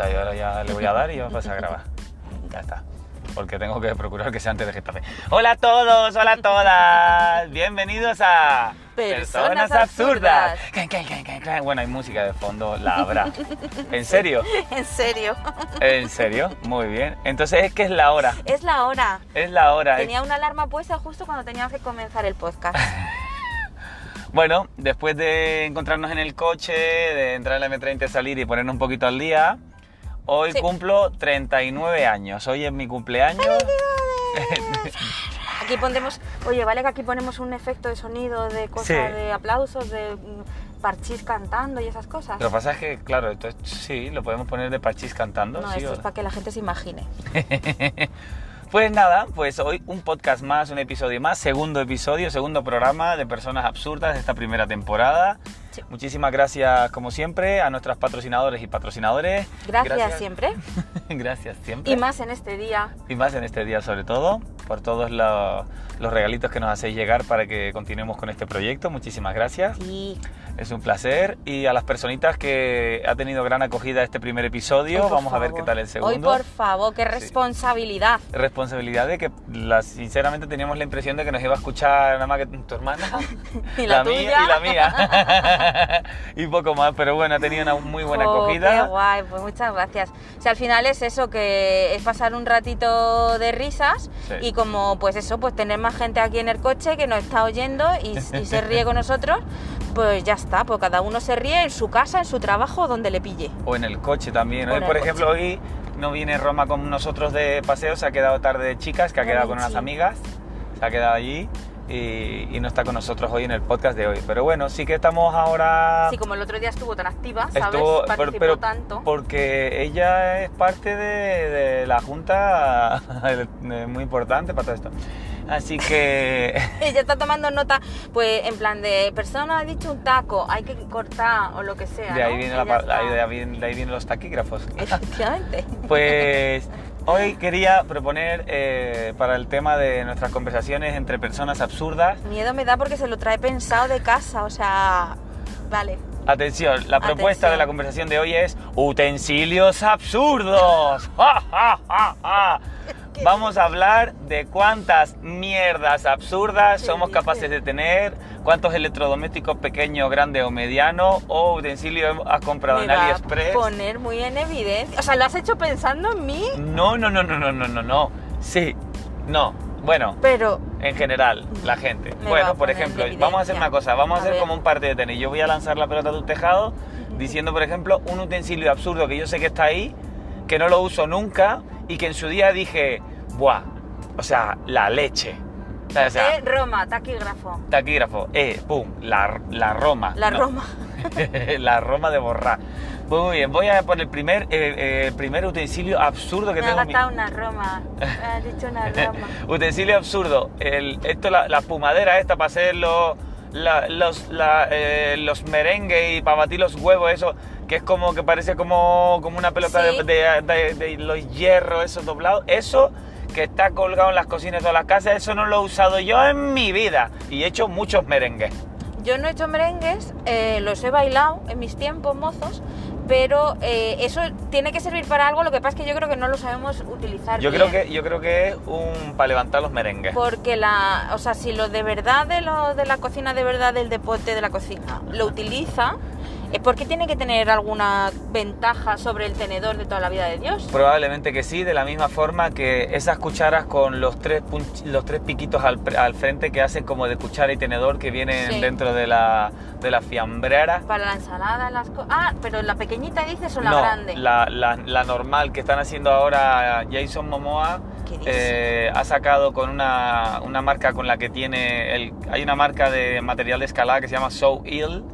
está, y ahora ya le voy a dar y vamos a pasar a grabar. Ya está. Porque tengo que procurar que sea antes de Getafe. Hola a todos, hola a todas. Bienvenidos a Personas Absurdas. Bueno, hay música de fondo, la habrá. ¿En serio? En serio. ¿En serio? Muy bien. Entonces es que es la hora. Es la hora. Es la hora. Tenía una alarma puesta justo cuando teníamos que comenzar el podcast. Bueno, después de encontrarnos en el coche, de entrar en la M30, salir y ponernos un poquito al día, hoy Sí. cumplo 39 años. Hoy es mi cumpleaños. Aquí pondremos, oye, vale que aquí ponemos un efecto de sonido, de cosas, Sí. de aplausos, de parchís cantando y esas cosas. Lo que pasa es que, claro, esto es- sí, lo podemos poner de parchís cantando. no, sí, esto o- es para que la gente se imagine. Pues nada, pues hoy un podcast más, un episodio más, segundo episodio, segundo programa de Personas Absurdas de esta primera temporada. Sí. Muchísimas gracias, como siempre, a nuestros patrocinadores y patrocinadores. Gracias, siempre. gracias siempre. Y más en este día. Y más en este día sobre todo, por todos los, los regalitos que nos hacéis llegar para que continuemos con este proyecto. Muchísimas gracias. Sí. Es un placer. Y a las personitas que ha tenido gran acogida este primer episodio, Hoy, vamos a ver qué tal el segundo. Hoy, por favor, qué responsabilidad. Responsabilidad de que la- sinceramente teníamos la impresión de que nos iba a escuchar nada más que tu hermana, Y la mía tuya. y la mía. y poco más, pero bueno, ha tenido una muy buena Jo, acogida. Qué guay, pues muchas gracias. O sea, al final es eso, que es pasar un ratito de risas Sí. y como pues eso, pues tener más gente aquí en el coche que nos está oyendo y, y se ríe con nosotros, pues ya está, pues cada uno se ríe en su casa, en su trabajo, donde le pille. O en el coche también. Hoy, el por coche. ejemplo, hoy no viene Roma con nosotros de paseo, se ha quedado tarde de chicas, que ha Ay, quedado con unas sí. amigas, se ha quedado allí y, y no está con nosotros hoy en el podcast de hoy. Pero bueno, sí que estamos ahora... Así como el otro día estuvo tan activa, ¿sabes? Estuvo, Participó pero tanto. porque ella es parte de, de la junta eh, muy importante para todo esto. Así que Ella está tomando nota, pues en plan de persona ha dicho un taco, hay que cortar o lo que sea. de ahí, ¿no? viene la está- de ahí vienen- de ahí vienen los taquígrafos. Efectivamente. Pues hoy quería proponer eh, para el tema de nuestras conversaciones entre personas absurdas. Miedo me da porque se lo trae pensado de casa, o sea, vale. Atención, la propuesta Atención. de la conversación de hoy es utensilios absurdos. ¡Ja, ja, ja, ja! Vamos a hablar de cuántas mierdas absurdas ¿Qué somos capaces de tener, cuántos electrodomésticos pequeños, grandes o medianos o utensilios has comprado me en va AliExpress. a poner muy en evidencia. O sea, ¿lo has hecho pensando en mí? No, no, no, no, no, no, no, no. Sí, no. Bueno, Pero, en general, la gente. Bueno, a por ejemplo, vamos a hacer una cosa, vamos a, A hacer ver. como un partido de tenis. Yo voy a lanzar la pelota de un tejado diciendo, por ejemplo, un utensilio absurdo que yo sé que está ahí, que no lo uso nunca y que en su día dije, buah, o sea, la leche. O sea, eh, Roma, taquígrafo. taquígrafo, eh, pum, la, la Roma. La No, Roma. la Roma de borrar. Muy bien, voy a por el primer, eh, eh, el primer utensilio absurdo que Me ha tengo. en mi- gastado una Roma. Me ha dicho una Roma. Utensilio absurdo. El, esto, la, la espumadera esta para hacer los, la- los, eh, los merengues y para batir los huevos, eso, que es como que parece como, como una pelota Sí. de, de- de- de los hierros, esos doblados. Eso que está colgado en las cocinas de todas las casas, eso no lo he usado yo en mi vida. Y he hecho muchos merengues. Yo no he hecho merengues, eh, los he bailado en mis tiempos mozos, pero eh, eso tiene que servir para algo, lo que pasa es que yo creo que no lo sabemos utilizar Yo bien. creo que, yo creo que es un para levantar los merengues. Porque la, o sea, si lo de verdad de lo de la cocina de verdad del deporte de la cocina lo utiliza, es porque tiene que tener alguna ventaja sobre el tenedor de toda la vida de Dios. Probablemente que sí, de la misma forma que esas cucharas con los tres, punch- los tres piquitos al, al frente que hacen como de cuchara y tenedor que vienen Sí. dentro de la, de la fiambrera. Para la ensalada, las cosas. Ah, pero la pequeñita dices o la no, grande. La, la- la normal que están haciendo ahora Jason Momoa ¿Qué eh, ha sacado con una, una marca con la que tiene, el, hay una marca de material de escalada que se llama So Ill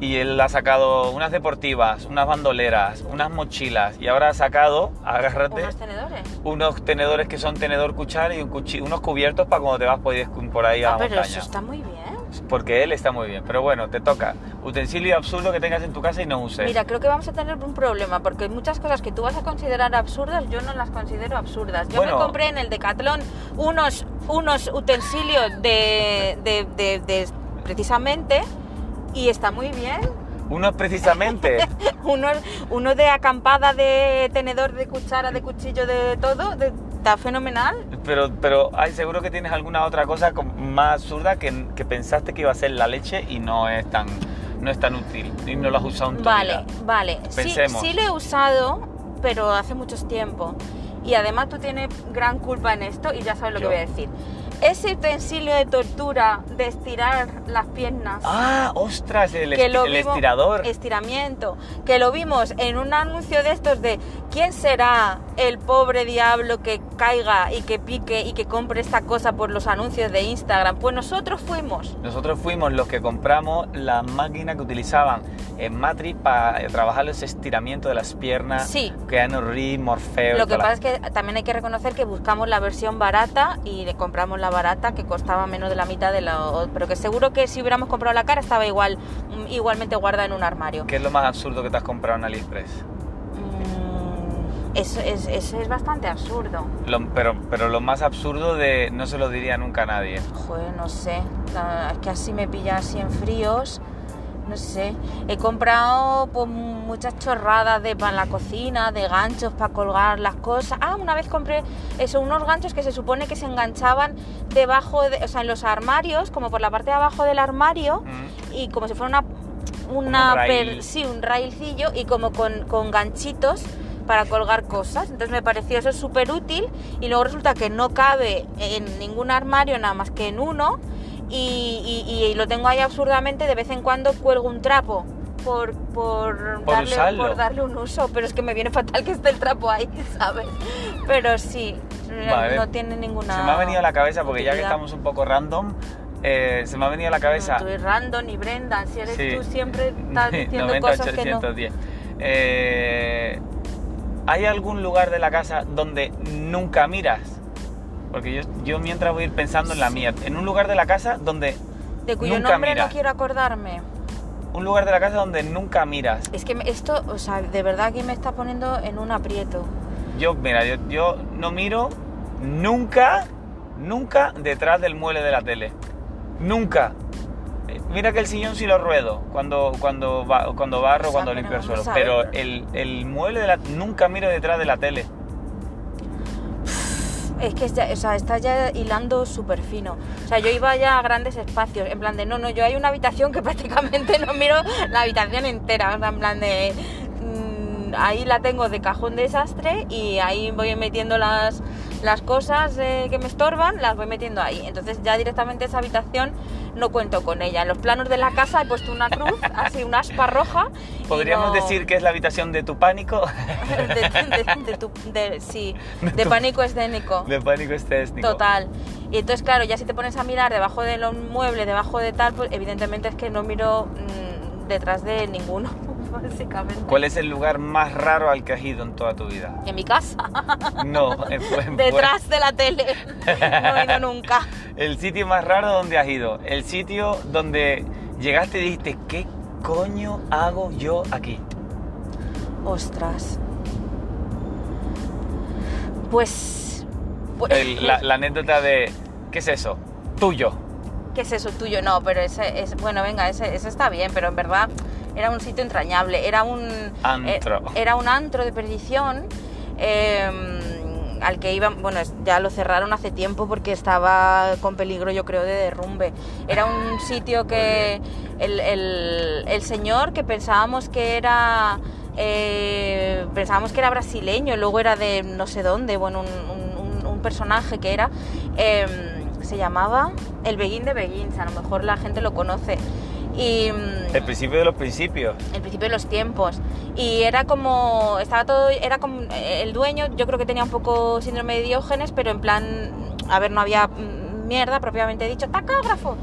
y él ha sacado unas deportivas, unas bandoleras, unas mochilas y ahora ha sacado, agárrate, Unos tenedores. unos tenedores que son tenedor cuchara y un cuchi- unos cubiertos para cuando te vas por ahí- a Ah, la pero montaña. eso está muy bien. Porque él está muy bien, pero bueno, te toca. Utensilio absurdo que tengas en tu casa y no uses. Mira, creo que vamos a tener un problema porque muchas cosas que tú vas a considerar absurdas, yo no las considero absurdas. Yo Bueno. me compré en el Decathlon unos, unos utensilios de, de- de- de- precisamente y está muy bien. Uno es precisamente. uno, uno de acampada, de tenedor, de cuchara, de cuchillo, de todo, de- está fenomenal. Pero, pero ay, seguro que tienes alguna otra cosa más absurda que, que pensaste que iba a ser la leche y no es tan, no es tan útil. Y no lo has usado en tu Vale, vida. vale. Sí, Pensemos. sí lo he usado, pero hace mucho tiempo. Y además tú tienes gran culpa en esto y ya sabes lo Yo. que voy a decir. Ese utensilio de tortura de estirar las piernas. Ah, ostras, el, que lo el vimos- estirador. Estiramiento. Que lo vimos en un anuncio de estos de quién será el pobre diablo que caiga y que pique y que compre esta cosa por los anuncios de Instagram. Pues nosotros fuimos. Nosotros fuimos los que compramos la máquina que utilizaban en Matrix para trabajar los estiramientos de las piernas. Sí. Keanu Reeves, Morfeo. Lo que pasa la- es que también hay que reconocer que buscamos la versión barata y le compramos la barata que costaba menos de la mitad de la... Pero que seguro que si hubiéramos comprado la cara estaba igual, mm, igualmente guardada en un armario. ¿Qué es lo más absurdo que te has comprado en AliExpress? Eso es, eso es bastante absurdo. Lo- pero, pero lo más absurdo de no se lo diría nunca a nadie. Joder, no sé. Es que así me pilla así en fríos. No sé. He comprado pues, muchas chorradas de para la cocina, de ganchos para colgar las cosas. Ah, una vez compré eso, unos ganchos que se supone que se enganchaban debajo, de, o sea, en los armarios, como por la parte de abajo del armario, Mm. y como si fuera una. una un rail. per- sí, un railcillo y como con, con ganchitos para colgar cosas. Entonces me pareció eso súper útil y luego resulta que no cabe en ningún armario nada más que en uno y, y- y lo tengo ahí absurdamente. De vez en cuando cuelgo un trapo. Por, por, Por darle, usarlo. por darle un uso, pero es que me viene fatal que esté el trapo ahí, ¿sabes? Pero sí, Vale. no tiene ninguna. Se me ha venido a la cabeza, porque ya que estamos un poco random, eh, se me ha venido a la cabeza... No, tú random y Brenda, si eres Sí. tú siempre estás diciendo 90, cosas que no. 810. Eh, ¿Hay algún lugar de la casa donde nunca miras? Porque yo, yo mientras voy a ir pensando en la mía. En un lugar de la casa donde... De cuyo nunca nombre miras. no quiero acordarme. Un lugar de la casa donde nunca miras. Es que esto, o sea, de verdad que me está poniendo en un aprieto. Yo, mira, yo, yo no miro nunca, nunca detrás del mueble de la tele. Nunca. Mira que el sillón sí lo ruedo cuando, cuando, ba- cuando barro, O sea, cuando limpio el suelo. Pero el, el mueble de la... Nunca miro detrás de la tele. Es que ya, o sea, está ya hilando súper fino. O sea, yo iba ya a grandes espacios, en plan de, no, no, yo hay una habitación que prácticamente no miro la habitación entera, o sea, en plan de, mm, ahí la tengo de cajón desastre y ahí voy metiendo las, las cosas eh, que me estorban, las voy metiendo ahí. Entonces ya directamente esa habitación no cuento con ella. En los planos de la casa he puesto una cruz, así una aspa roja. ¿Podríamos no- decir que es la habitación de tu pánico? de, de- de tu- de- sí, De tu- pánico escénico. de pánico estético. Total. Y entonces, claro, ya si te pones a mirar debajo de los muebles, debajo de tal, pues evidentemente es que no miro mm, detrás de ninguno, básicamente. ¿Cuál es el lugar más raro al que has ido en toda tu vida? En mi casa, No, en- en- detrás de la tele. No he ido nunca. El sitio más raro donde has ido. El sitio donde llegaste y dijiste, ¿qué coño hago yo aquí? Ostras. Pues. pues- El- la, la anécdota de, ¿qué es eso? Tuyo. ¿Qué es eso tuyo? No, pero ese es. Bueno, venga, ese, ese está bien, pero en verdad era un sitio entrañable. Era un. Antro. eh, Era un antro de perdición. eh, al que iban, bueno, ya lo cerraron hace tiempo porque estaba con peligro, yo creo, de derrumbe. Era un sitio que el, el- el señor que pensábamos que era, eh, pensábamos que era brasileño, luego era de no sé dónde, bueno, un, un- un- personaje que era, eh, se llamaba El Beguín de Beguíns, a lo mejor la gente lo conoce. Y, El principio de los principios. el principio de los tiempos. Y era como estaba todo era como el dueño yo creo que tenía un poco síndrome de Diógenes pero en plan a ver no había mierda propiamente dicho tacógrafo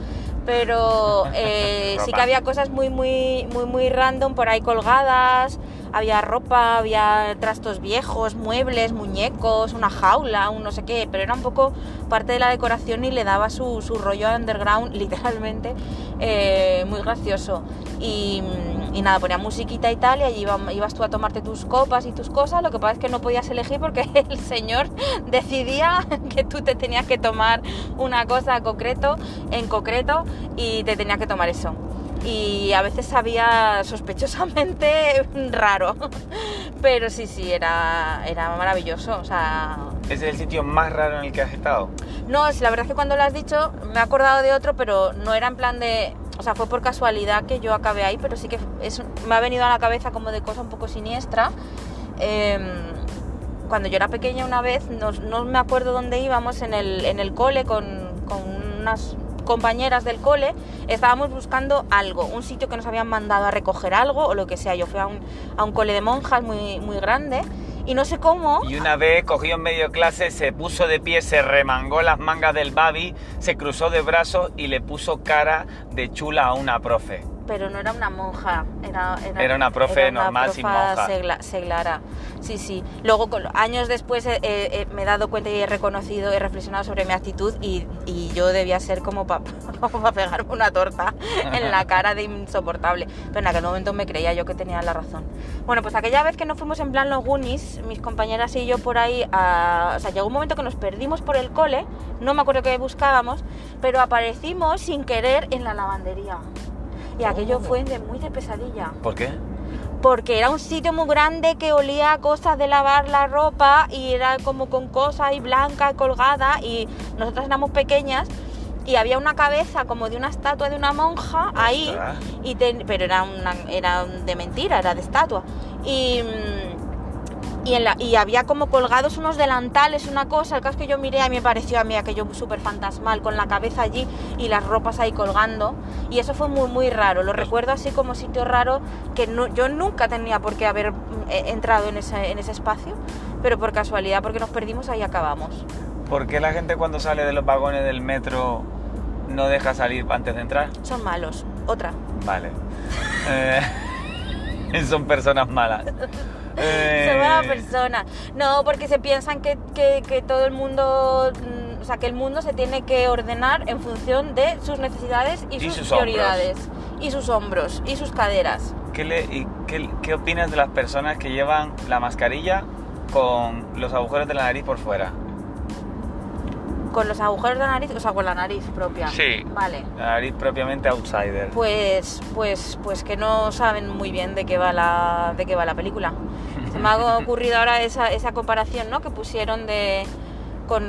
pero eh, sí que había cosas muy muy muy muy random por ahí colgadas había ropa había trastos viejos muebles muñecos una jaula un no sé qué pero era un poco parte de la decoración y le daba su, su rollo underground literalmente eh, muy gracioso y, y nada, ponía musiquita y tal y allí iba- ibas tú a tomarte tus copas y tus cosas, lo que pasa es que no podías elegir porque el señor decidía que tú te tenías que tomar una cosa concreto, en concreto y te tenías que tomar eso. Y a veces sabía sospechosamente raro. Pero sí, sí, era, era maravilloso. O sea, ¿Ese es el sitio más raro en el que has estado? no, la verdad es que cuando lo has dicho me he acordado de otro, pero no era en plan de... O sea, fue por casualidad que yo acabé ahí, pero sí que es, me ha venido a la cabeza como de cosa un poco siniestra. Em, cuando yo era pequeña una vez, no, no me acuerdo dónde íbamos, en el, en el cole con, con unas compañeras del cole, estábamos buscando algo, un sitio que nos habían mandado a recoger algo o lo que sea. Yo fui a un, a un cole de monjas muy, muy grande y no sé cómo... Y una vez cogió en medio clase, se puso de pie, se remangó las mangas del babi, se cruzó de brazos y le puso cara de chula a una profe. Pero no era una monja, era, Era una profe normal, sin monja. segla- seglara. Sí, sí. Luego, años después, eh, eh, me he dado cuenta y he reconocido, he reflexionado sobre mi actitud y, y yo debía ser como para pegarme una torta en la cara de insoportable. Pero en aquel momento me creía yo que tenía la razón. Bueno, pues aquella vez que nos fuimos en plan los Goonies, mis compañeras y yo por ahí, a- o sea, llegó un momento que nos perdimos por el cole, no me acuerdo qué buscábamos, pero aparecimos sin querer en la lavandería. Y aquello fue de muy de pesadilla. ¿Por qué? Porque era un sitio muy grande que olía a cosas de lavar la ropa y era como con cosas ahí blanca colgada y nosotras éramos pequeñas y había una cabeza como de una estatua de una monja ahí, y pero era, una, era de mentira, era de estatua. Y, mm, y, en la- y había como colgados unos delantales, una cosa, el caso que yo miré a mí me pareció a mí aquello súper fantasmal, con la cabeza allí y las ropas ahí colgando. Y eso fue muy, muy raro, lo recuerdo así como sitio raro que no- yo nunca tenía por qué haber eh, entrado en ese, en ese espacio, pero por casualidad, porque nos perdimos, ahí acabamos. ¿Por qué la gente cuando sale de los vagones del metro no deja salir antes de entrar? Son malos. Otra. Vale. Eh, son personas malas. Eh, Son buena persona. No, porque se piensan que, que- que todo el mundo, mm, o sea, que el mundo se tiene que ordenar en función de sus necesidades y, Y sus, sus prioridades. Y sus hombros, y sus caderas. ¿Qué, le- y qué- qué opinas de las personas que llevan la mascarilla con los agujeros de la nariz por fuera? Con los agujeros de la nariz, o sea, con la nariz propia. Sí. Vale. La nariz propiamente outsider. Pues, pues, pues que no saben muy bien de qué va la, de qué va la película. Se me ha ocurrido ahora esa, esa comparación, ¿no? Que pusieron de con,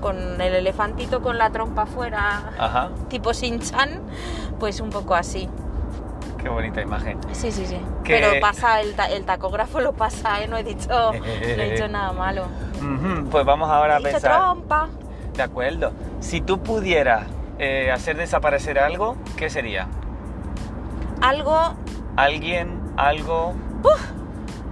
con el elefantito con la trompa afuera, Ajá, tipo Shin-Chan, pues un poco así. qué bonita imagen. Sí, sí, sí. Que- Pero pasa, el, ta- el tacógrafo lo pasa, ¿eh? No he dicho, no he dicho nada malo. Pues vamos ahora a He dicho pensar. trompa. De acuerdo. Si tú pudieras eh, hacer desaparecer algo, ¿qué sería? Algo, ¿Alguien? ¿Algo?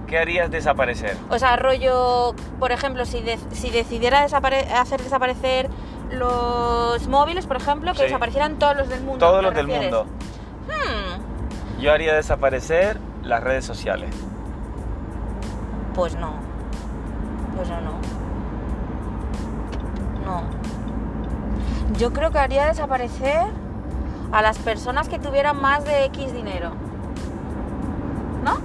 ¿Qué harías desaparecer? o sea, rollo, por ejemplo, si, de- si decidiera desapare- hacer desaparecer los móviles, por ejemplo, que Sí. desaparecieran todos los del mundo. Todos ¿te los del mundo. Hmm, Yo haría desaparecer las redes sociales. pues no. Pues no, no. No. Yo creo que haría desaparecer a las personas que tuvieran más de X dinero. ¿No?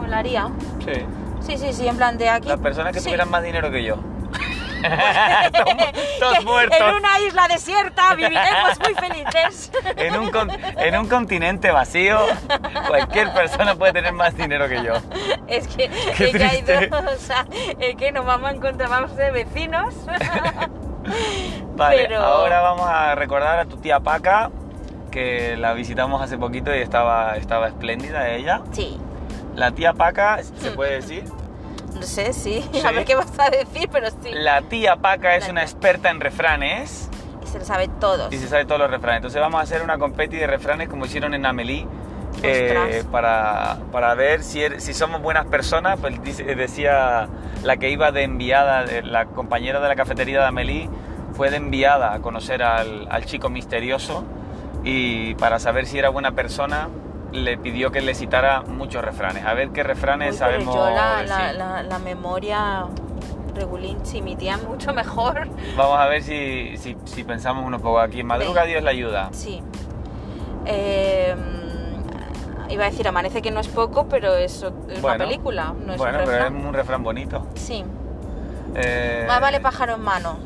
Molaría. Sí. Sí, sí, sí, en plan de aquí. Las personas que sí. tuvieran más dinero que yo. todos, muertos. En una isla desierta viviremos muy felices. En un, en un continente vacío, cualquier persona puede tener más dinero que yo. Es que, es que hay dos, o sea, es que nos vamos a encontrar, vamos ser vecinos. Vale, Pero- ahora vamos a recordar a tu tía Paca, que la visitamos hace poquito y estaba, estaba espléndida ella. Sí, La tía Paca, ¿se puede decir? no sé, sí. Sí. A ver qué vas a decir, pero sí. La tía Paca es La una tía- experta en refranes Y se lo sabe todos. y se sabe todos los refranes. Entonces vamos a hacer una competi de refranes como hicieron en Amelie. Eh, para, para ver si, er- si somos buenas personas, pues dice- decía la que iba de enviada, la compañera de la cafetería de Amelie, fue de enviada a conocer al, al chico misterioso y para saber si era buena persona le pidió que le citara muchos refranes. A ver qué refranes Uy, sabemos yo la, la, la, la memoria regulín, si mi tía mucho mejor. Vamos a ver si, si, si pensamos un poco aquí. En Madruga. Dios la ayuda. Sí. Eh, iba a decir amanece que no es poco, pero es, o- es Bueno. una película, no es bueno, un pero es un refrán bonito. Sí. Eh, Más vale pájaro en mano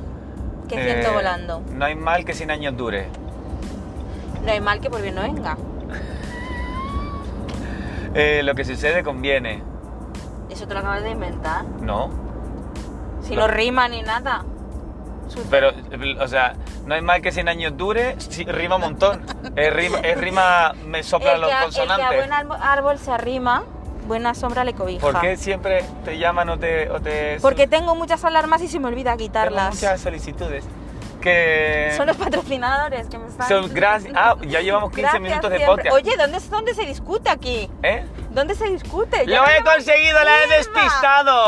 que ciento eh, volando. No hay mal que 100 años dure. No hay mal que por bien no venga. Eh, lo que sucede conviene. Eso te lo acabas de inventar. No. Si no rima ni nada. Sucede. Pero, o sea, no hay mal que 100 años dure, rima un montón. Es rima, es rima me soplan los a, el que a consonantes. buen árbol, árbol se arrima, buena sombra le cobija. ¿Por qué siempre te llaman o te... O te Porque tengo muchas alarmas y se me olvida tengo quitarlas. muchas solicitudes. Que... Son los patrocinadores que me están... Son gracias. Ah, ya llevamos 15 Gracias minutos de siempre. podcast. Oye, ¿dónde, ¿dónde se discute aquí? ¿Eh? ¿Dónde se discute? Ya ¡Lo no he conseguido! ¡La he despistado!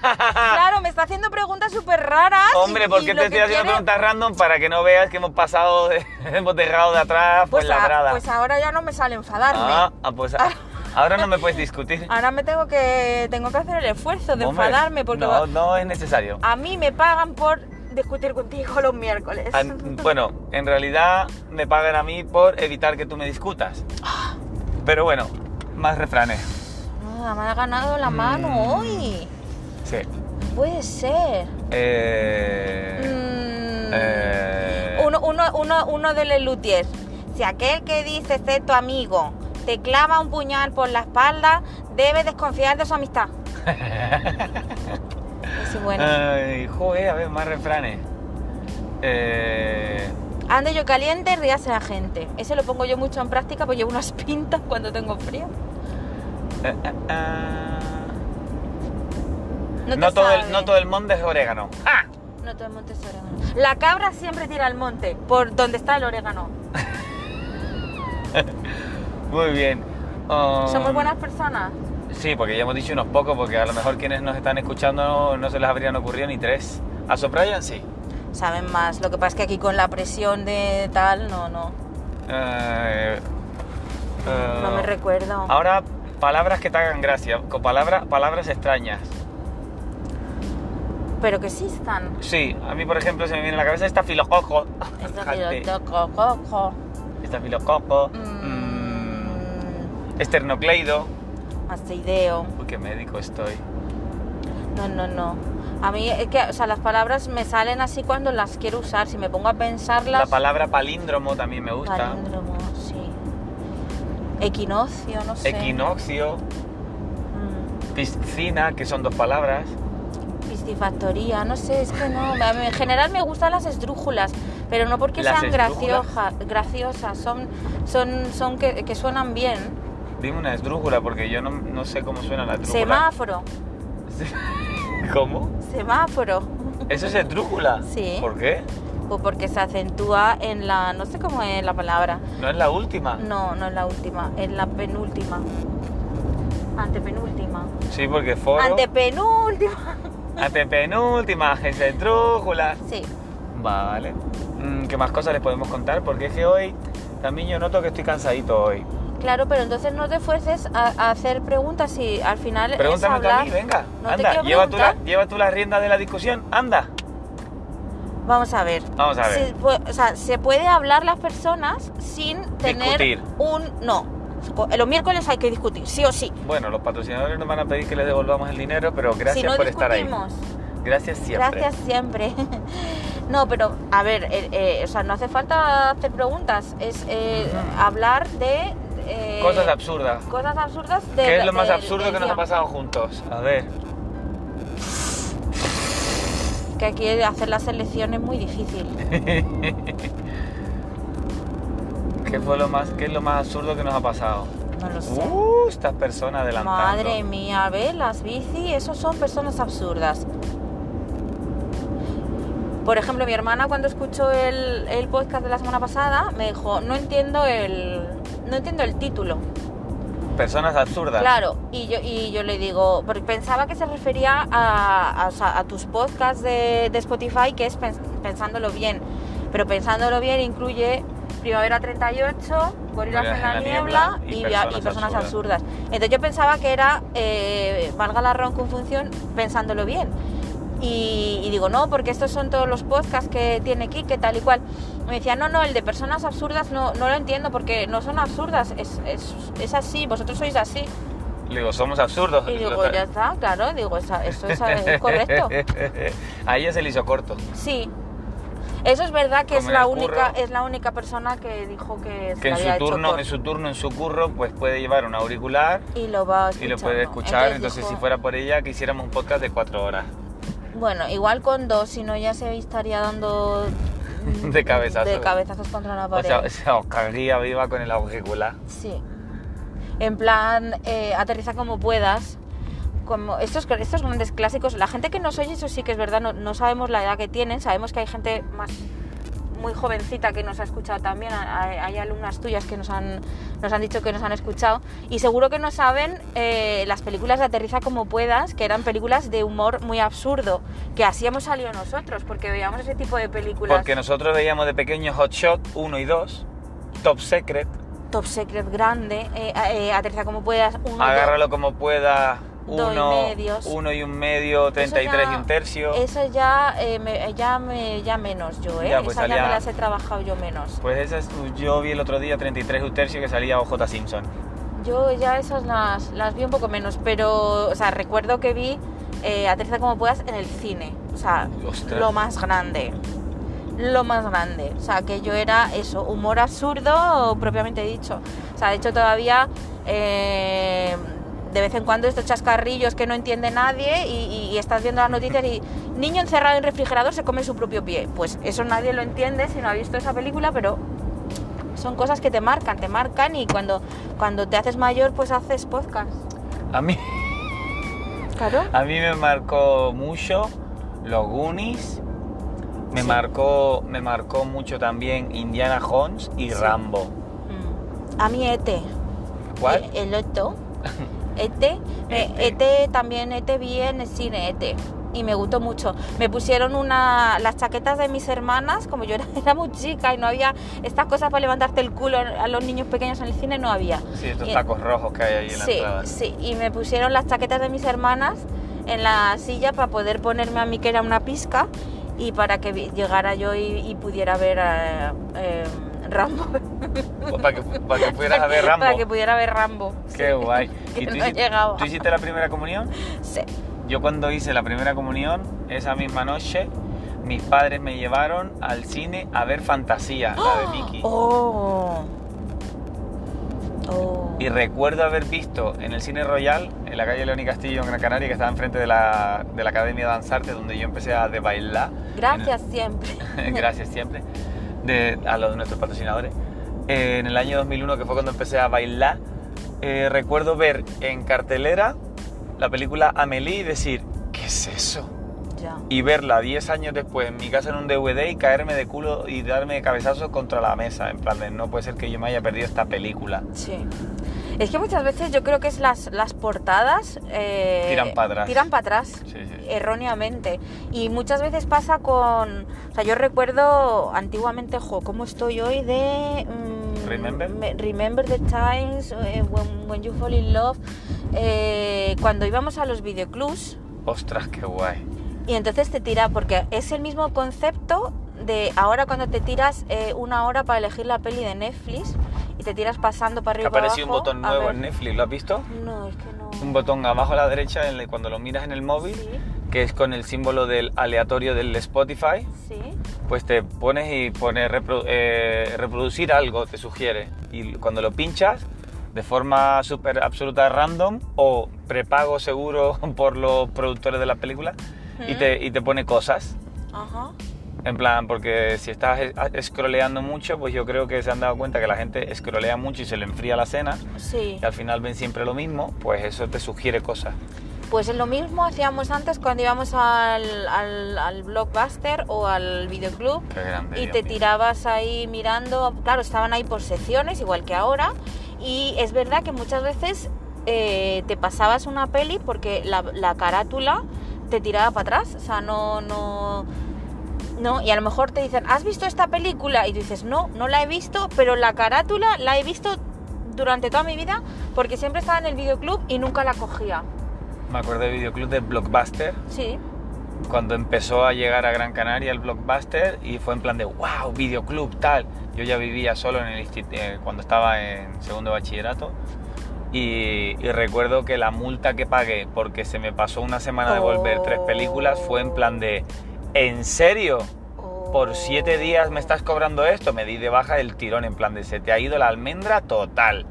Claro, me está haciendo preguntas súper raras. Hombre, y- ¿por qué te estoy haciendo quiere- preguntas random para que no veas que hemos pasado, de- hemos dejado de atrás pues, Pues, la brada? pues ahora ya no me sale enfadarme. ah, ah, pues a- ahora no me puedes discutir. Ahora me tengo que tengo que hacer el esfuerzo de Hombre, enfadarme porque no, no es necesario. a mí me pagan por discutir contigo los miércoles. An- Bueno, en realidad me pagan a mí por evitar que tú me discutas. Pero bueno, más refranes. Ah, me ha ganado la mano Mm. hoy. Sí. Puede ser. Eh, Mm. eh, Uno, uno, uno, uno de los luthiers. Si aquel que dice ser tu amigo te clava un puñal por la espalda, debe desconfiar de su amistad. Bueno. Ay, joder, a ver, más refranes. Eh, Ande yo caliente, ríase la gente. Ese lo pongo yo mucho en práctica, pues llevo unas pintas cuando tengo frío. eh. No, No, todo el, no todo el mundo es orégano. ¡Ah! No todo el monte es orégano. La cabra siempre tira al monte, por donde está el orégano. Muy bien. Um, ¿Somos buenas personas? Sí, porque ya hemos dicho unos pocos, porque a lo mejor quienes nos están escuchando no, no se les habrían ocurrido ni tres. A Soprayan sí. Saben más. Lo que pasa es que aquí con la presión de tal, no, no. Eh, eh, No me recuerdo. Ahora, palabras que te hagan gracia, con palabras, palabras extrañas. Pero que existan. Sí, a mí por ejemplo se me viene a la cabeza esta filococo. Esto Jante. que lo toco, coco. Esta filococo. Mm, mm, esternocleido. Mastoideo. Uy, qué médico estoy. No, no, no. A mí es que, o sea, las palabras me salen así cuando las quiero usar. Si me pongo a pensarlas. La palabra palíndromo también me gusta. Palíndromo, sí. Equinoccio, no sé. Equinoccio, Mm, piscina, que son dos palabras. Piscifactoría, no sé, es que no. En general me gustan las esdrújulas, pero no porque ¿Las sean gracioja- graciosas, son, son, son que, que suenan bien. Dime una esdrújula, porque yo no, no sé cómo suena la esdrújula. Semáforo, ¿Cómo? semáforo. ¿Eso es esdrújula? Sí. ¿Por qué? Pues porque se acentúa en la. No sé cómo es la palabra. ¿No es la última? No, no es la última, es la penúltima. Antepenúltima. Sí, porque foro... Antepenúltima. Antepenúltima, es esdrújula. Sí. Vale. Mm, ¿Qué más cosas les podemos contar? Porque es que hoy también yo noto que estoy cansadito hoy. Claro, pero entonces no te esfuerces a, a hacer preguntas y al final. es Pregúntame tú a hablar. mí, venga. No anda, lleva tú, la, lleva tú la rienda de la discusión. Anda. Vamos a ver. Vamos a ver. Se, o sea, se puede hablar las personas sin tener Discutir. un. No. Los miércoles hay que discutir, sí o sí. Bueno, los patrocinadores nos van a pedir que les devolvamos el dinero, pero gracias si no por estar ahí. Gracias siempre. gracias siempre. no, pero a ver, eh, eh, o sea, no hace falta hacer preguntas, es eh, hablar de. eh, Cosas absurdas. Cosas absurdas de. ¿Qué es lo más absurdo que nos ha pasado juntos? A ver. Que aquí hacer la selección es muy difícil. ¿Qué fue lo más, qué es lo más absurdo que nos ha pasado? No lo sé. Uh, estas personas adelantando. Madre mía, ¿ves? Las bici, esos son personas absurdas. Por ejemplo, mi hermana cuando escuchó el, el podcast de la semana pasada me dijo, no entiendo el, no entiendo el título. Personas absurdas. Claro, y yo, y yo le digo, porque pensaba que se refería a, a- a tus podcasts de, de Spotify, que es pens- pensándolo bien. Pero pensándolo bien incluye Primavera 38, Gorilas en la niebla y, via- y personas absurdas. Entonces yo pensaba que era, eh, valga la conjunción, pensándolo bien. Y, y digo, no, porque estos son todos los podcasts que tiene aquí, que tal y cual. Me decía, no, no, el de personas absurdas no, no lo entiendo porque no son absurdas, es, es, es así, vosotros sois así. Le digo, somos absurdos. Y digo, ya está, claro, digo, eso es, es correcto. A ella se le hizo corto. Sí. Eso es verdad que es la única es la única persona que dijo que, se Que en había su hecho turno, en su turno, en su curro, pues puede llevar un auricular y lo va y lo puede escuchar. Entonces, dijo, si fuera por ella, que hiciéramos un podcast de cuatro horas. Bueno, igual con dos, si no ya se estaría dando De cabezazos. de cabezazos contra una O pared. sea, se os cagaría viva con el auricular. Sí. En plan, eh, aterriza como puedas. Como estos, estos grandes clásicos, la gente que nos oye, eso sí que es verdad, no, no sabemos la edad que tienen, sabemos que hay gente más muy jovencita que nos ha escuchado también, hay, alumnas tuyas que nos han, nos han dicho que nos han escuchado y seguro que no saben eh, las películas de Aterriza como puedas, que eran películas de humor muy absurdo, que así hemos salido nosotros, porque veíamos ese tipo de películas. Porque nosotros veíamos de pequeños Hot Shot 1 y 2, Top Secret, Top Secret grande, eh, eh, Aterriza como puedas, uno, Agárralo como pueda, Dos y uno, medios. uno y un medio, 33 ya- y un tercio. Eso ya, eh, me, ya, me, ya menos yo, ¿eh? Ya, pues Esas ya me las he trabajado yo menos. Pues esas yo vi el otro día 33 y un tercio que salía OJ Simpson. Yo ya esas las, las vi un poco menos, pero, o sea, recuerdo que vi eh, Aterriza como puedas en el cine. O sea, Ostras. lo más grande. Lo más grande. O sea, que yo era eso, humor absurdo propiamente dicho. O sea, de hecho todavía eh, de vez en cuando estos chascarrillos que no entiende nadie y, estás viendo las noticias y niño encerrado en refrigerador se come su propio pie. Pues eso nadie lo entiende si no ha visto esa película, pero son cosas que te marcan, te marcan y cuando, cuando te haces mayor pues haces podcast. A mí, Claro. a mí me marcó mucho los Goonies, me, Sí. marcó, me marcó mucho también Indiana Jones y Sí. Rambo. Mm. A mí ET. ¿Cuál? Eh, El Otto. ET. Ete. ET también ET vi en el cine ET. Y me gustó mucho. Me pusieron una, las chaquetas de mis hermanas, como yo era, era muy chica y no había estas cosas para levantarte el culo a los niños pequeños en el cine, no había. Sí, estos Y- tacos rojos que hay ahí en la Sí, entrada. sí, y me pusieron las chaquetas de mis hermanas en la silla para poder ponerme a mí que era una pizca y para que llegara yo y, y pudiera ver eh, eh, Rambo. Pues para, que, para que fueras a ver Rambo. Para que pudiera ver Rambo. Qué sí. guay. Que ¿Y tú, no hiciste, llegaba. tú hiciste la primera comunión? Sí. Yo cuando hice la primera comunión, esa misma noche, mis padres me llevaron al cine a ver Fantasía, la de Mickey. Oh. Oh. Y recuerdo haber visto en el Cine Royal, en la calle León y Castillo, en Gran Canaria, que estaba enfrente de la, de la Academia de Danzarte, donde yo empecé a de bailar. Gracias siempre. En- gracias siempre. De, a los de nuestros patrocinadores. Eh, en el año 2001, que fue cuando empecé a bailar, eh, recuerdo ver en cartelera la película Amélie y decir, ¿qué es eso? Ya. y verla 10 años después en mi casa en un DVD y caerme de culo y darme de cabezazo contra la mesa. En plan de, no puede ser que yo me haya perdido esta película. Sí. Es que muchas veces yo creo que es las, las portadas... eh, Tiran pa' atrás. Tiran para atrás. Sí, sí, sí. erróneamente. Y muchas veces pasa con... O sea, yo recuerdo antiguamente, jo, ¿cómo estoy hoy de... mm, Remember? me- remember the times eh, when, when you fall in love. Eh, cuando íbamos a los videoclubs Ostras, qué guay. y entonces te tira, porque es el mismo concepto de ahora cuando te tiras eh, una hora para elegir la peli de Netflix y te tiras pasando para arriba y para apareció un botón nuevo en Netflix, ¿lo has visto? No, es que no. Un botón abajo a la derecha en el- cuando lo miras en el móvil, Sí, que es con el símbolo del aleatorio del Spotify. sí. Pues te pones y reprodu- eh, reproducir algo, te sugiere. Y cuando lo pinchas, de forma súper absoluta random o prepago seguro por los productores de la película, y, te, y te pone cosas. Ajá. En plan, porque si estás es- scrolleando mucho, pues yo creo que se han dado cuenta que la gente scrollea mucho y se le enfría la cena Sí. y al final ven siempre lo mismo, pues eso te sugiere cosas. Pues es lo mismo hacíamos antes cuando íbamos al, al, al blockbuster o al videoclub grande. y te tirabas ahí mirando, claro, estaban ahí por secciones, igual que ahora, y es verdad que muchas veces eh, te pasabas una peli porque la, la carátula te tiraba para atrás, o sea, no, no, no, y a lo mejor te dicen, ¿has visto esta película? Y tú dices, no, no la he visto, pero la carátula la he visto durante toda mi vida porque siempre estaba en el videoclub y nunca la cogía. Me acuerdo del videoclub de Blockbuster, Sí, cuando empezó a llegar a Gran Canaria el Blockbuster y fue en plan de, wow, videoclub, tal. Yo ya vivía solo en el eh, cuando estaba en segundo de bachillerato y, y recuerdo que la multa que pagué porque se me pasó una semana de volver tres películas fue en plan de, ¿en serio? por siete días me estás cobrando esto, me di de baja el tirón en plan de se te ha ido la almendra total.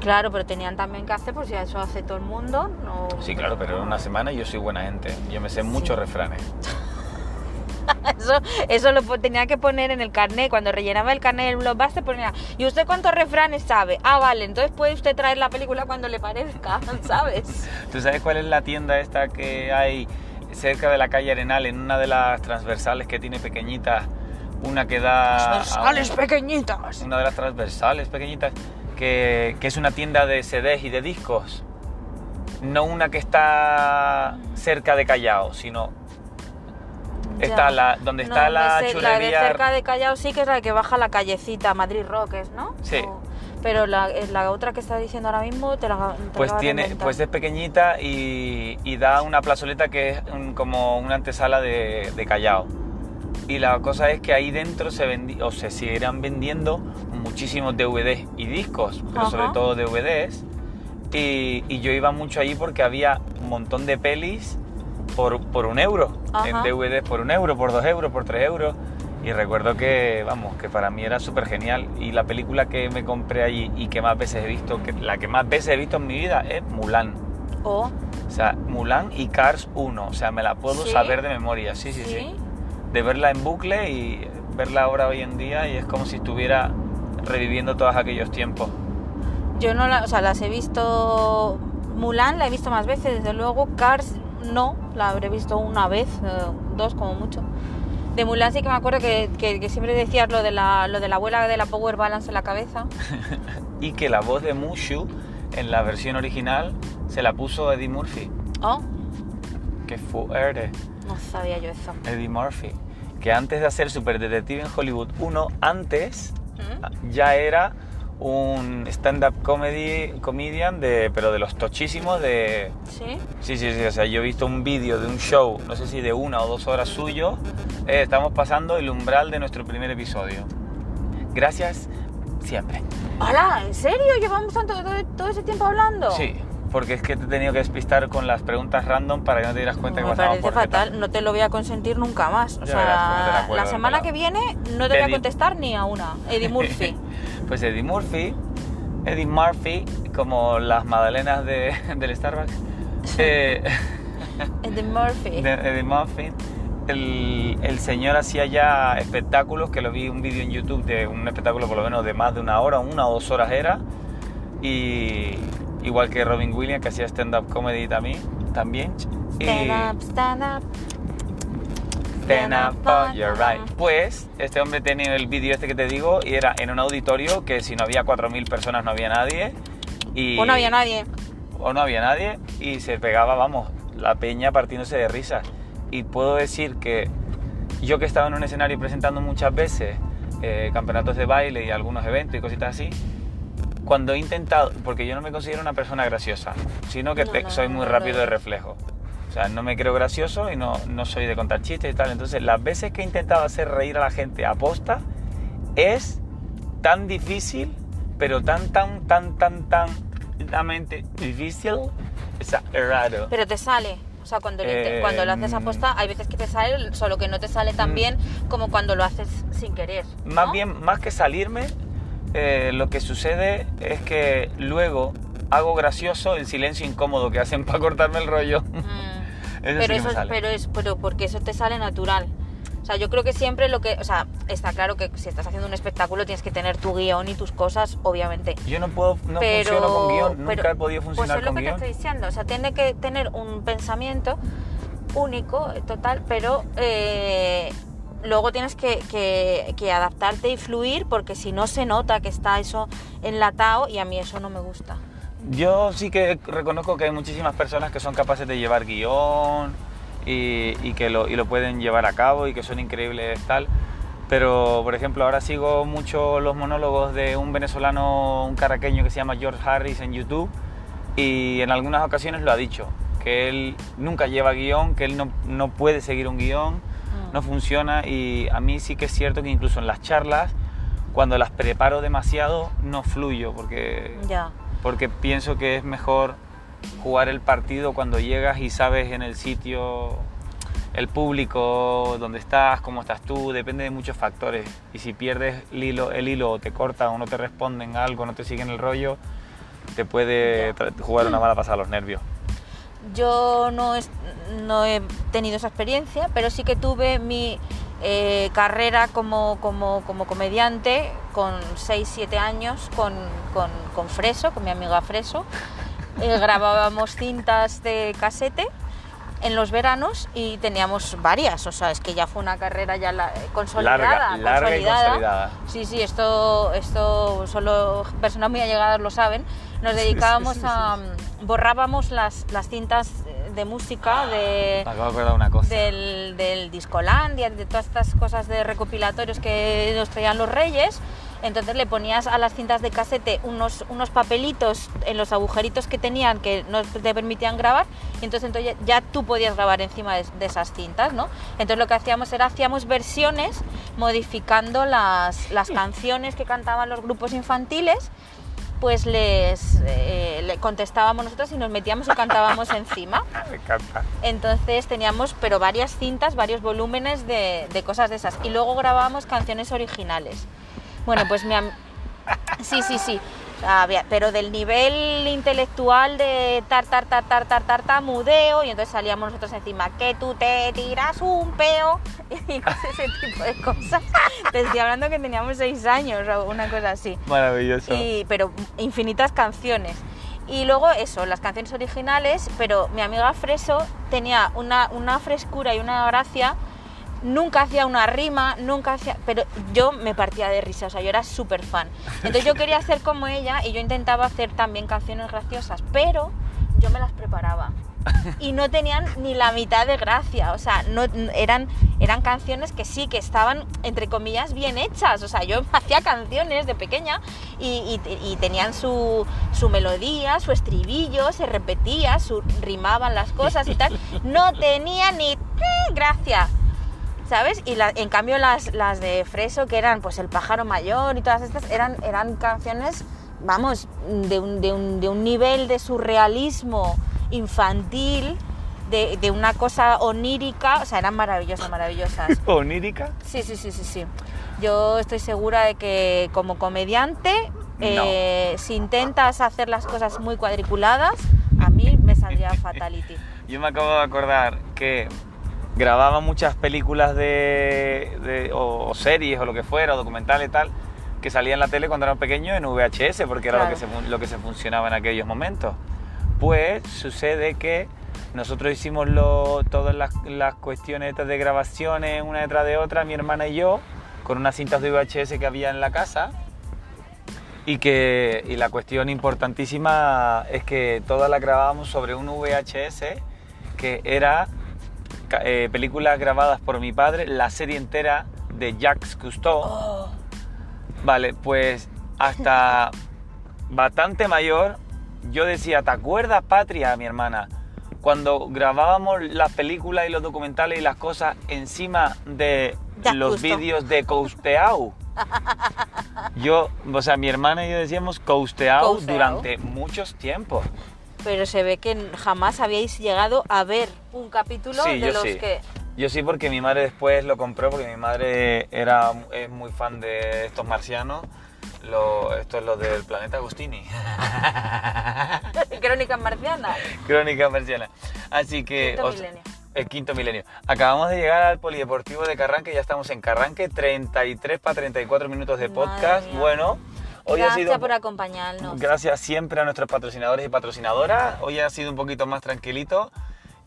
Claro, pero tenían también que hacer, por si eso hace todo el mundo. No... Sí, claro, pero en una semana yo soy buena gente. Yo me sé muchos refranes. Eso, eso lo tenía que poner en el carnet. Cuando rellenaba el carnet del blockbuster ponía, ¿y usted cuántos refranes sabe? Ah, vale, entonces puede usted traer la película cuando le parezca, ¿sabes? ¿Tú sabes cuál es la tienda esta que hay cerca de la calle Arenal, en una de las transversales que tiene pequeñitas? Una que da... Transversales un- pequeñitas. una de las transversales pequeñitas, que, que es una tienda de CDs y de discos. No una que está cerca de Callao, sino está la, donde está No, la me sé, La de chulería. cerca de Callao sí que es la que baja la callecita, Madrid Roques, ¿no? Sí. O- pero la, eh, la otra que está diciendo ahora mismo te la te Pues la tiene, pues es pequeñita y, y da una plazoleta que es un- como una antesala de, de Callao. Y la cosa es que ahí dentro se vendi- o se seguirán vendiendo muchísimos DVDs y discos, pero Ajá. sobre todo DVDs. Y, y yo iba mucho allí porque había un montón de pelis por, por un euro, en Ajá. DVDs por un euro, por dos euros, por tres euros. Y recuerdo que, vamos, que para mí era súper genial. Y la película que me compré allí y que más veces he visto, que la que más veces he visto en mi vida es Mulan. O, O sea, Mulan y Cars 1. O sea, me la puedo ¿Sí? saber de memoria. Sí, sí, sí, De verla en bucle y verla ahora hoy en día y es como si estuviera reviviendo todos aquellos tiempos. Yo no la, o sea, las he visto. Mulan la he visto más veces, desde luego. Cars no, la habré visto una vez, eh, dos como mucho. De Mulan sí que me acuerdo que, que- que siempre decías lo de, la, lo de la abuela de la Power Balance en la cabeza. Y que la voz de Mushu en la versión original se la puso Eddie Murphy. Oh, Que fuerte. no sabía yo eso. Eddie Murphy. Que antes de hacer Super Detective en Hollywood 1, antes ¿Mm? ya era un stand-up comedy comedian de pero de los tochísimos de ¿Sí? sí sí sí o sea yo he visto un vídeo de un show no sé si de una o dos horas suyo Eh, estamos pasando el umbral de nuestro primer episodio gracias siempre ¡Hala! ¿En serio? ¿Llevamos tanto, todo, todo ese tiempo hablando? sí porque es que te he tenido que despistar con las preguntas random para que no te dieras cuenta me que pasamos por fatal, no te lo voy a consentir nunca más. O Ya verás te la sea, cuelgo la del semana que viene no te voy a contestar ni a una. Eddie Murphy. pues Eddie Murphy Eddie Murphy como las magdalenas de, del Starbucks eh, Eddie Murphy. de Eddie Murphy. El, el señor hacía ya espectáculos, que lo vi un vídeo en YouTube de un espectáculo por lo menos de más de una hora, una o dos horas era. Y igual que Robin Williams, que hacía stand-up comedy también. también. Y Stand up, stand up. stand up, you're right. Pues este hombre tenía el vídeo este que te digo y era en un auditorio que si no había 4.000 personas no había nadie. Y, O no había nadie. o no había nadie y se pegaba, vamos, la peña partiéndose de risa. Y puedo decir que yo que he estado en un escenario presentando muchas veces eh, campeonatos de baile y algunos eventos y cositas así, cuando he intentado, porque yo no me considero una persona graciosa, sino que No, te- no, soy muy no, rápido de reflejo. O sea, no me creo gracioso y no, no soy de contar chistes y tal. Entonces, las veces que he intentado hacer reír a la gente a posta es tan difícil, pero tan, tan, tan, tan, tan, tanamente difícil. Es raro. Pero te sale. O sea, cuando, Eh, cuando lo haces aposta, hay veces que te sale, solo que no te sale tan Mm. bien como cuando lo haces sin querer. ¿no? Más bien, más que salirme, eh, lo que sucede es que luego hago gracioso el silencio incómodo que hacen para cortarme el rollo. Mm. Eso pero eso sale. pero es pero porque eso te sale natural. O sea, yo creo que siempre lo que, o sea, está claro que si estás haciendo un espectáculo tienes que tener tu guion y tus cosas, obviamente. Yo no puedo, no pero, funciono con guion, nunca pero- he podido funcionar Pues es lo con que guion. te estoy diciendo, o sea, tiene que tener un pensamiento único, total, pero eh, luego tienes que, que- que adaptarte y fluir porque si no se nota que está eso enlatado y a mí eso no me gusta. Yo sí que reconozco que hay muchísimas personas que son capaces de llevar guion y, y que lo, y lo pueden llevar a cabo y que son increíbles tal. Pero, por ejemplo, ahora sigo mucho los monólogos de un venezolano, un caraqueño que se llama George Harris en YouTube y en algunas ocasiones lo ha dicho, que él nunca lleva guion, que él no, no puede seguir un guion, no funciona y a mí sí que es cierto que incluso en las charlas, cuando las preparo demasiado, no fluyo porque Ya. Porque pienso que es mejor jugar el partido cuando llegas y sabes en el sitio el público, dónde estás, cómo estás tú, depende de muchos factores. Y si pierdes el hilo, el hilo o te cortan o no te responden algo, no te siguen el rollo, te puede jugar una mala pasada a los nervios. Yo no, es- no he tenido esa experiencia, pero sí que tuve mi eh, carrera como, como, como comediante con 6-7 años con, con, con Freso, con mi amiga Freso. Eh, grabábamos cintas de casete en los veranos y teníamos varias, o sea, es que ya fue una carrera ya la- consolidada. Larga, larga y consolidada. consolidada. Sí, sí, esto, esto solo personas muy allegadas lo saben. Nos dedicábamos a... borrábamos las, las cintas de música, de, Me acabo de acordar una cosa. del, del Discolandia, de todas estas cosas de recopilatorios que nos traían los reyes. Entonces le ponías a las cintas de casete unos, unos papelitos en los agujeritos que tenían que no te permitían grabar y entonces, entonces ya tú podías grabar encima de, de esas cintas, ¿no? Entonces lo que hacíamos era hacíamos versiones modificando las, las canciones que cantaban los grupos infantiles pues les eh, le contestábamos nosotros y nos metíamos y cantábamos encima. Me encanta. Entonces teníamos, pero varias cintas, varios volúmenes de, de cosas de esas. Y luego grabábamos canciones originales. Bueno, pues mi am- Sí, sí, pero del nivel intelectual de tar, tar, tar, tar, tar, tartamudeo, y entonces salíamos nosotros encima, que tú te tiras un peo, y ese tipo de cosas. Te estoy hablando que teníamos seis años o una cosa así Maravilloso. y, pero infinitas canciones. Y luego eso, las canciones originales, pero mi amiga Freso tenía una, una frescura y una gracia, nunca hacía una rima, nunca hacía... Pero yo me partía de risa, o sea, yo era súper fan. Entonces yo quería ser como ella y yo intentaba hacer también canciones graciosas, pero yo me las preparaba. Y no tenían ni la mitad de gracia, o sea, no, eran, eran canciones que sí, que estaban, entre comillas, bien hechas. O sea, yo hacía canciones de pequeña y, y- tenían su, su melodía, su estribillo, se repetía, su, rimaban las cosas y tal. No tenía ni eh, gracia. ¿Sabes? Y la- en cambio las, las de Freso, que eran pues El pájaro mayor y todas estas, eran, eran canciones, vamos, de un, de un- de un nivel de surrealismo infantil, de, de una cosa onírica, o sea, eran maravillosas, maravillosas. ¿Onírica? Sí, sí, sí, sí, sí. Yo estoy segura de que como comediante, eh, si intentas hacer las cosas muy cuadriculadas, a mí me saldría fatality. Yo me acabo de acordar que grababa muchas películas de, de- o, o series o lo que fuera, o documentales y tal, que salía en la tele cuando era pequeño en VHS, porque era lo, que se, lo que se funcionaba en aquellos momentos. Pues sucede que nosotros hicimos lo- todas las, las cuestiones de grabaciones una detrás de otra, mi hermana y yo, con unas cintas de VHS que había en la casa. Y, que, y la cuestión importantísima es que todas las grabábamos sobre un VHS que era eh, películas grabadas por mi padre, la serie entera de Jacques Cousteau. Oh, Vale, pues hasta bastante mayor, yo decía, ¿te acuerdas, Patria, mi hermana? Cuando grabábamos las películas y los documentales y las cosas encima de Jacques los Cousteau. vídeos de Cousteau. Yo, o sea, mi hermana y yo decíamos Cousteau Cousteau. durante muchos tiempos. Pero se ve que jamás habíais llegado a ver un capítulo Sí, de los sí. que... Yo sí, porque mi madre después lo compró, porque mi madre era, es muy fan de estos marcianos. Lo, esto es lo del planeta Agustini. Crónicas marcianas. Crónica marciana. Así que. Quinto os- milenio. El quinto milenio. Acabamos de llegar al Polideportivo de Carranque, ya estamos en Carranque, 33 para 34 minutos de Madre podcast. mía. Bueno, hoy Gracias ha sido. por acompañarnos. Gracias siempre a nuestros patrocinadores y patrocinadoras. Hoy ha sido un poquito más tranquilito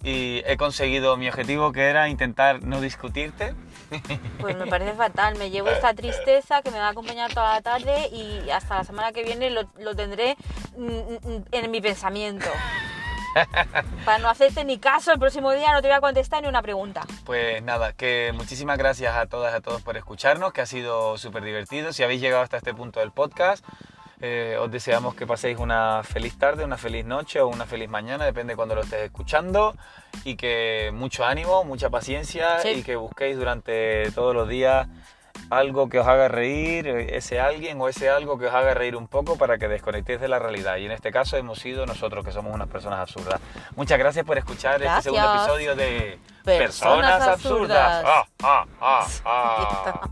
y he conseguido mi objetivo que era intentar no discutirte. Pues me parece fatal, me llevo esta tristeza que me va a acompañar toda la tarde y hasta la semana que viene lo, lo tendré mm, mm, en mi pensamiento. Para no hacerte ni caso, el próximo día no te voy a contestar ni una pregunta. Pues nada, que muchísimas gracias a todas y a todos por escucharnos, que ha sido súper divertido. Si habéis llegado hasta este punto del podcast, eh, os deseamos que paséis una feliz tarde, una feliz noche o una feliz mañana, depende de cuando lo estés escuchando. Y que mucho ánimo, mucha paciencia Sí. y que busquéis durante todos los días algo que os haga reír, ese alguien o ese algo que os haga reír un poco para que desconectéis de la realidad. Y en este caso hemos sido nosotros, que somos unas personas absurdas. Muchas gracias por escuchar este segundo episodio de Personas Personas, absurdas. absurdas. Ah, ah, ah, ah.